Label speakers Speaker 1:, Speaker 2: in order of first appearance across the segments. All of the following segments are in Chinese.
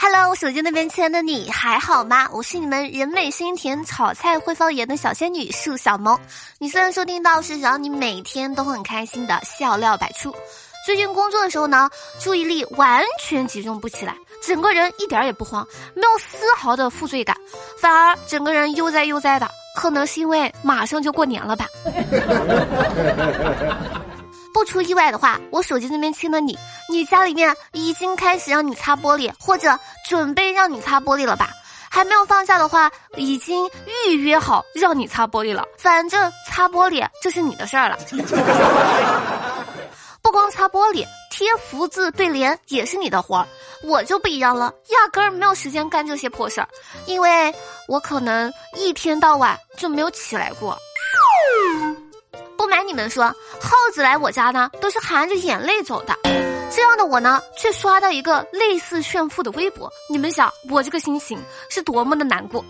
Speaker 1: Hello，我手机那边亲爱的你还好吗？我是你们人美心甜、炒菜会放盐的小仙女树小萌。你虽然收听到是让你每天都很开心的笑料百出，最近工作的时候呢，注意力完全集中不起来，整个人一点也不慌，没有丝毫的负罪感，反而整个人悠哉悠哉的。可能是因为马上就过年了吧。不出意外的话，我手机那边亲的你，你家里面已经开始让你擦玻璃，或者准备让你擦玻璃了吧？还没有放下的话，已经预约好让你擦玻璃了。反正擦玻璃就是你的事儿了。不光擦玻璃，贴福字对联也是你的活儿。我就不一样了，压根儿没有时间干这些破事儿，因为我可能一天到晚就没有起来过。你们说，耗子来我家呢，都是含着眼泪走的。这样的我呢，却刷到一个类似炫富的微博。你们想，我这个心情是多么的难过。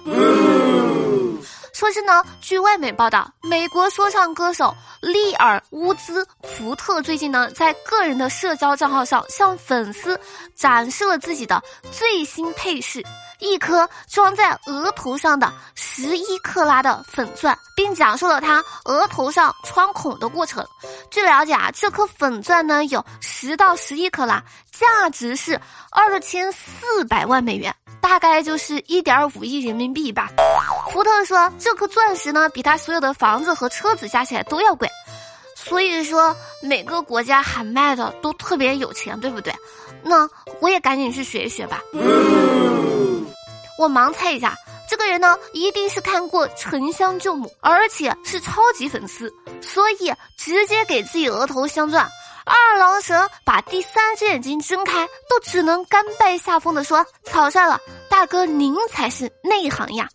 Speaker 1: 说是呢，据外媒报道，美国说唱歌手利尔乌兹福特最近呢，在个人的社交账号上向粉丝展示了自己的最新配饰。一颗装在额头上的十一克拉的粉钻，并讲述了他额头上穿孔的过程。据了解啊，这颗粉钻呢有十到十一克拉，价值是二千四百万美元，大概就是一点五亿人民币吧。福特说，这颗钻石呢比他所有的房子和车子加起来都要贵。所以说，每个国家喊卖的都特别有钱，对不对？那我也赶紧去学一学吧。我盲猜一下，这个人呢，一定是看过《沉香救母》，而且是超级粉丝，所以直接给自己额头镶钻。二郎神把第三只眼睛睁开，都只能甘拜下风的说：“草率了，大哥您才是内行呀。”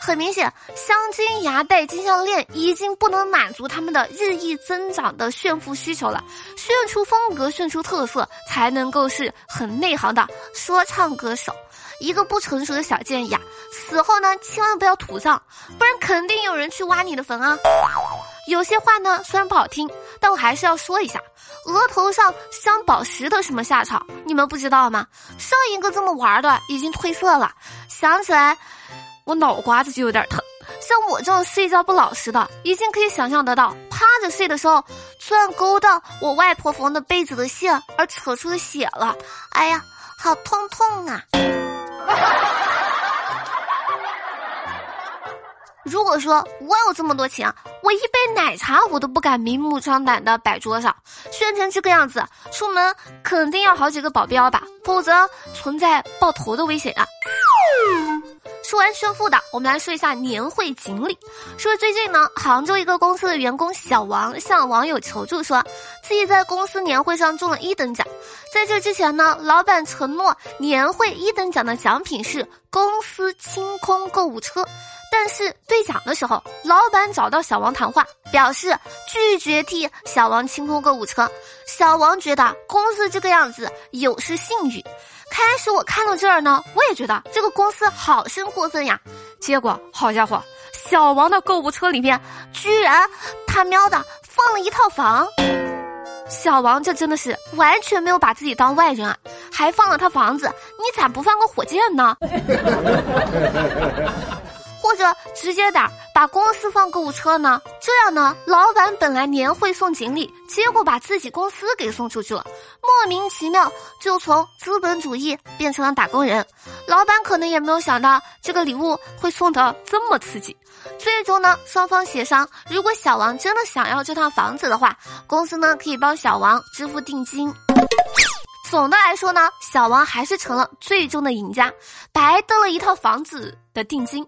Speaker 1: 很明显，镶金牙带、金项链已经不能满足他们的日益增长的炫富需求了。炫出风格、炫出特色，才能够是很内行的说唱歌手。一个不成熟的小建议啊，死后呢，千万不要土葬，不然肯定有人去挖你的坟啊。有些话呢，虽然不好听，但我还是要说一下：额头上镶宝石的什么下场，你们不知道吗？上一个这么玩的已经褪色了，想起来。我脑瓜子就有点疼，像我这种睡觉不老实的，已经可以想象得到，趴着睡的时候，突然勾到我外婆缝的被子的线而扯出的血了，哎呀，好痛痛啊！如果说我有这么多钱，我一杯奶茶我都不敢明目张胆的摆桌上，炫成这个样子，出门肯定要好几个保镖吧，否则存在爆头的危险啊！说完炫富的，我们来说一下年会锦鲤。说最近呢，杭州一个公司的员工小王向网友求助，说自己在公司年会上中了一等奖。在这之前呢，老板承诺年会一等奖的奖品是公司清空购物车，但是兑奖的时候，老板找到小王谈话，表示拒绝替小王清空购物车。小王觉得公司这个样子有失信誉。开始我看到这儿呢，我也觉得这个公司好生过分呀。结果好家伙，小王的购物车里面居然他喵的放了一套房。小王这真的是完全没有把自己当外人啊，还放了他房子，你咋不放个火箭呢？或者直接点把公司放购物车呢？这样呢，老板本来年会送锦鲤，结果把自己公司给送出去了，莫名其妙就从资本主义变成了打工人。老板可能也没有想到这个礼物会送的这么刺激。最终呢，双方协商，如果小王真的想要这套房子的话，公司呢可以帮小王支付定金。总的来说呢，小王还是成了最终的赢家，白得了一套房子的定金。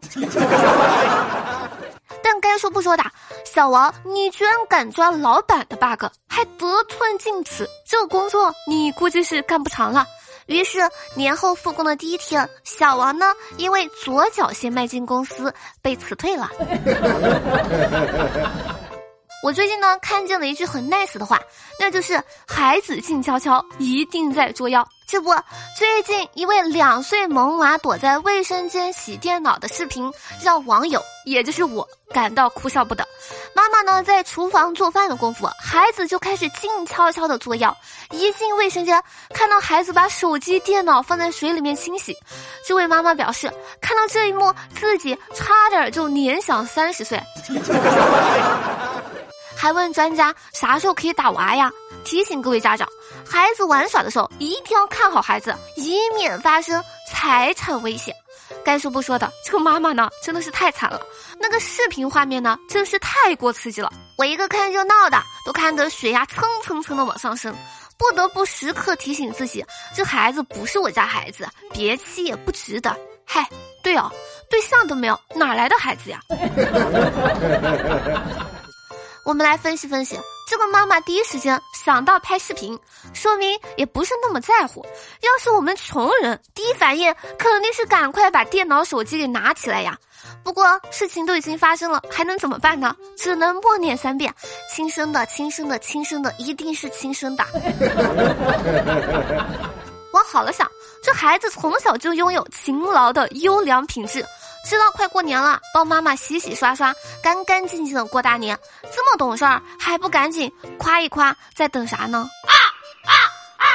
Speaker 1: 但该说不说的，小王，你居然敢抓老板的 bug，还得寸进尺，这工作你估计是干不长了。于是年后复工的第一天，小王呢因为左脚先迈进公司被辞退了。我最近呢看见了一句很 nice 的话，那就是孩子静悄悄，一定在作妖。这不，最近一位两岁萌娃躲在卫生间洗电脑的视频，让网友，也就是我，感到哭笑不得。妈妈呢在厨房做饭的功夫，孩子就开始静悄悄的作妖。一进卫生间，看到孩子把手机、电脑放在水里面清洗，这位妈妈表示，看到这一幕，自己差点就年享三十岁。还问专家啥时候可以打娃呀？提醒各位家长，孩子玩耍的时候一定要看好孩子，以免发生财产危险。该说不说的，这个妈妈呢真的是太惨了。那个视频画面呢真是太过刺激了，我一个看热闹的都看得血压蹭蹭蹭的往上升，不得不时刻提醒自己，这孩子不是我家孩子，别气也不值得。嗨，对哦，对象都没有，哪来的孩子呀？我们来分析分析，这个妈妈第一时间想到拍视频，说明也不是那么在乎。要是我们穷人，第一反应肯定是赶快把电脑、手机给拿起来呀。不过事情都已经发生了，还能怎么办呢？只能默念三遍：亲生的，亲生的，亲生的，一定是亲生的。往好了想，这孩子从小就拥有勤劳的优良品质。知道快过年了，帮妈妈洗洗刷刷，干干净净的过大年。这么懂事儿，还不赶紧夸一夸？在等啥呢？啊啊啊！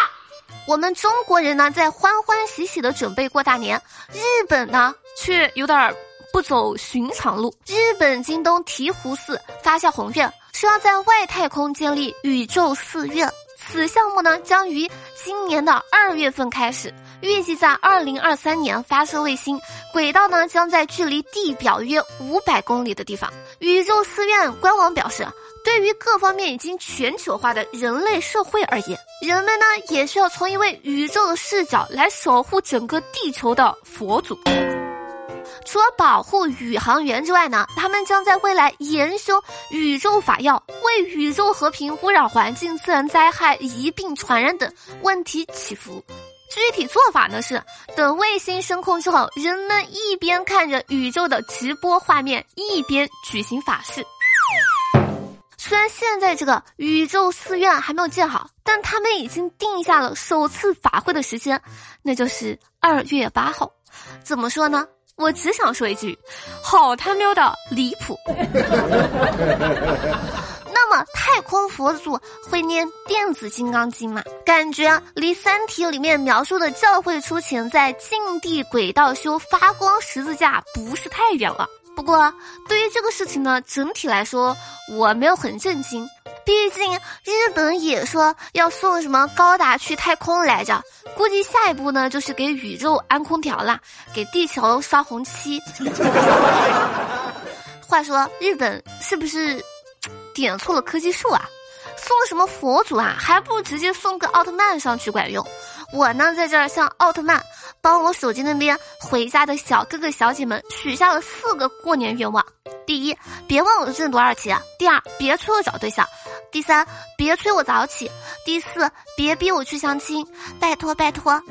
Speaker 1: 我们中国人呢，在欢欢喜喜的准备过大年，日本呢，却有点不走寻常路。日本京东醍醐寺发下宏愿，说要在外太空建立宇宙寺院。此项目呢，将于今年的二月份开始。预计在二零二三年发射卫星，轨道呢将在距离地表约五百公里的地方。宇宙寺院官网表示，对于各方面已经全球化的人类社会而言，人们呢也需要从一位宇宙的视角来守护整个地球的佛祖。除了保护宇航员之外呢，他们将在未来研修宇宙法药，为宇宙和平、污染环境、自然灾害、疫病传染等问题祈福。具体做法呢是，等卫星升空之后，人们一边看着宇宙的直播画面，一边举行法事。虽然现在这个宇宙寺院还没有建好，但他们已经定下了首次法会的时间，那就是二月八号。怎么说呢？我只想说一句，好他喵的离谱。那么太空佛祖会念电子金刚经吗？感觉离《三体》里面描述的教会出勤在近地轨道修发光十字架不是太远了。不过对于这个事情呢，整体来说我没有很震惊，毕竟日本也说要送什么高达去太空来着，估计下一步呢就是给宇宙安空调啦，给地球刷红漆。话说日本是不是？点错了科技树啊！送什么佛祖啊？还不如直接送个奥特曼上去管用。我呢，在这儿向奥特曼帮我手机那边回家的小哥哥小姐们许下了四个过年愿望：第一，别问我挣多少钱；第二，别催我找对象；第三，别催我早起；第四，别逼我去相亲，拜托拜托。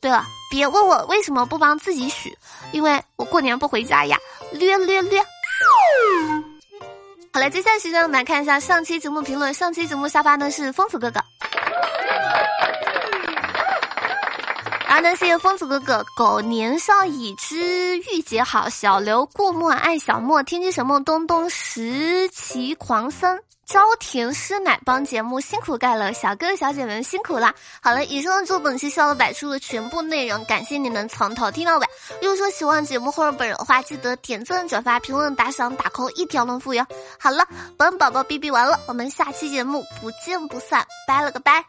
Speaker 1: 对了，别问我为什么不帮自己许，因为我过年不回家呀。略略略。好了，接下来时间我们来看一下上期节目评论。上期节目下发的是疯子哥哥，然后呢谢谢疯子哥哥。狗年少已知玉姐好，小刘过墨爱小莫，天机神梦东东石奇狂僧。朝田师奶帮节目辛苦盖了，小哥哥小姐们辛苦啦！好了，以上就是本期笑乐百出的全部内容，感谢你们从头听到尾。如果说喜欢节目或者本人的话，记得点赞、转发、评论、打赏、打 call，一条龙服务哟！好了，本宝宝哔哔完了，我们下期节目不见不散，拜了个拜。